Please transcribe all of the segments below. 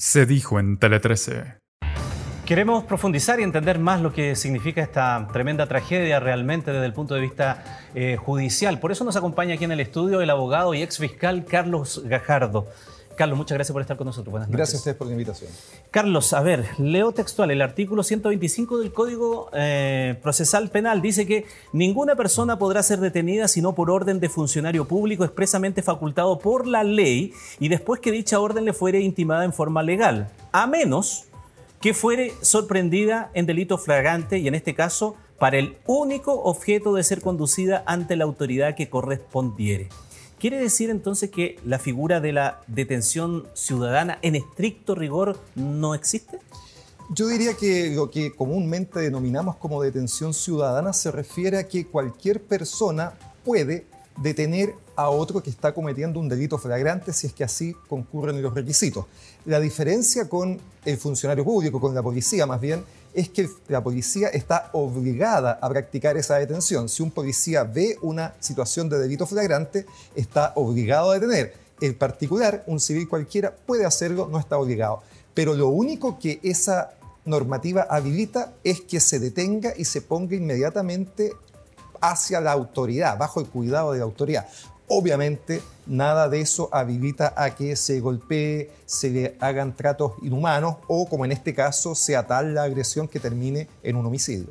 se dijo en Tele 13. Queremos profundizar y entender más lo que significa esta tremenda tragedia realmente desde el punto de vista eh, judicial. Por eso nos acompaña aquí en el estudio el abogado y ex fiscal Carlos Gajardo. Carlos, muchas gracias por estar con nosotros. Buenas noches. Gracias a ustedes por la invitación. Carlos, a ver, leo textual. El artículo 125 del Código eh, Procesal Penal dice que ninguna persona podrá ser detenida sino por orden de funcionario público expresamente facultado por la ley y después que dicha orden le fuere intimada en forma legal, a menos que fuere sorprendida en delito flagrante y en este caso para el único objeto de ser conducida ante la autoridad que correspondiere. ¿Quiere decir entonces que la figura de la detención ciudadana en estricto rigor no existe? Yo diría que lo que comúnmente denominamos como detención ciudadana se refiere a que cualquier persona puede detener a otro que está cometiendo un delito flagrante si es que así concurren los requisitos. La diferencia con el funcionario público, con la policía más bien, es que la policía está obligada a practicar esa detención. Si un policía ve una situación de delito flagrante, está obligado a detener. En particular, un civil cualquiera puede hacerlo, no está obligado. Pero lo único que esa normativa habilita es que se detenga y se ponga inmediatamente hacia la autoridad, bajo el cuidado de la autoridad. Obviamente, nada de eso habilita a que se golpee, se le hagan tratos inhumanos o, como en este caso, sea tal la agresión que termine en un homicidio.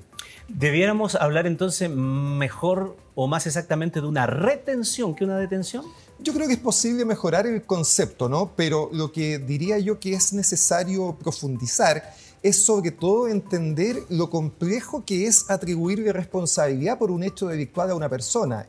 ¿Debiéramos hablar entonces mejor o más exactamente de una retención que una detención? Yo creo que es posible mejorar el concepto, ¿no? Pero lo que diría yo que es necesario profundizar es sobre todo entender lo complejo que es atribuirle responsabilidad por un hecho delictual a una persona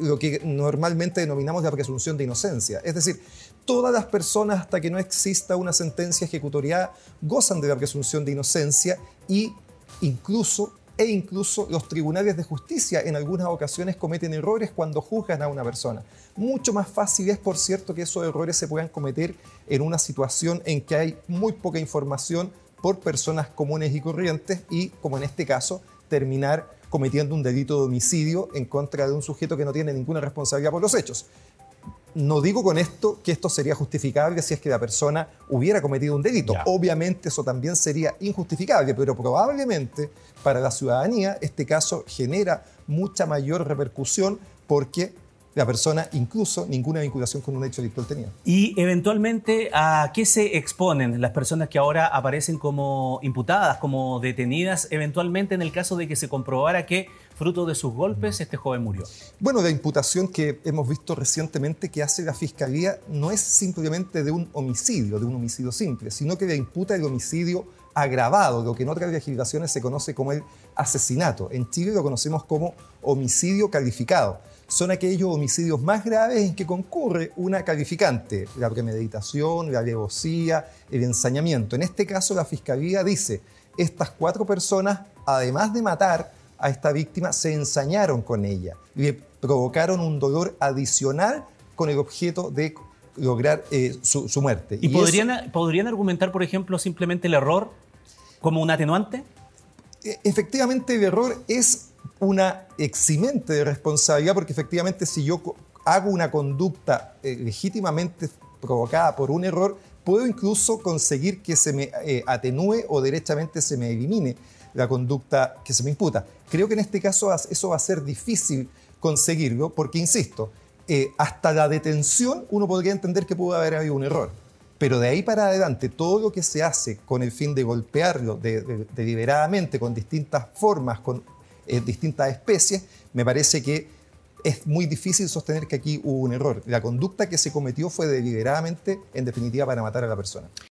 lo que normalmente denominamos la presunción de inocencia. Es decir, todas las personas hasta que no exista una sentencia ejecutorial gozan de la presunción de inocencia y incluso e incluso los tribunales de justicia en algunas ocasiones cometen errores cuando juzgan a una persona. Mucho más fácil es, por cierto, que esos errores se puedan cometer en una situación en que hay muy poca información por personas comunes y corrientes y, como en este caso, terminar cometiendo un delito de homicidio en contra de un sujeto que no tiene ninguna responsabilidad por los hechos. No digo con esto que esto sería justificable si es que la persona hubiera cometido un delito. Obviamente eso también sería injustificable, pero probablemente para la ciudadanía este caso genera mucha mayor repercusión porque la persona incluso ninguna vinculación con un hecho delictual tenía. Y eventualmente, ¿a qué se exponen las personas que ahora aparecen como imputadas, como detenidas, eventualmente en el caso de que se comprobara que fruto de sus golpes este joven murió? Bueno, la imputación que hemos visto recientemente que hace la Fiscalía no es simplemente de un homicidio, de un homicidio simple, sino que le imputa el homicidio agravado, lo que en otras legislaciones se conoce como el asesinato. En Chile lo conocemos como homicidio calificado son aquellos homicidios más graves en que concurre una calificante, la premeditación, la alevosía, el ensañamiento. En este caso, la Fiscalía dice, estas cuatro personas, además de matar a esta víctima, se ensañaron con ella, le provocaron un dolor adicional con el objeto de lograr eh, su, muerte. ¿Y, podrían, podrían argumentar, por ejemplo, simplemente el error como un atenuante? E, efectivamente, el error es una eximente de responsabilidad porque efectivamente si yo hago una conducta eh, legítimamente provocada por un error, puedo incluso conseguir que se me eh, atenúe o derechamente se me elimine la conducta que se me imputa. Creo que en este caso eso va a ser difícil conseguirlo porque, insisto, eh, hasta la detención uno podría entender que pudo haber habido un error. Pero de ahí para adelante, todo lo que se hace con el fin de golpearlo deliberadamente, con distintas formas, con eh, distintas especies, me parece que es muy difícil sostener que aquí hubo un error. La conducta que se cometió fue deliberadamente, en definitiva, para matar a la persona.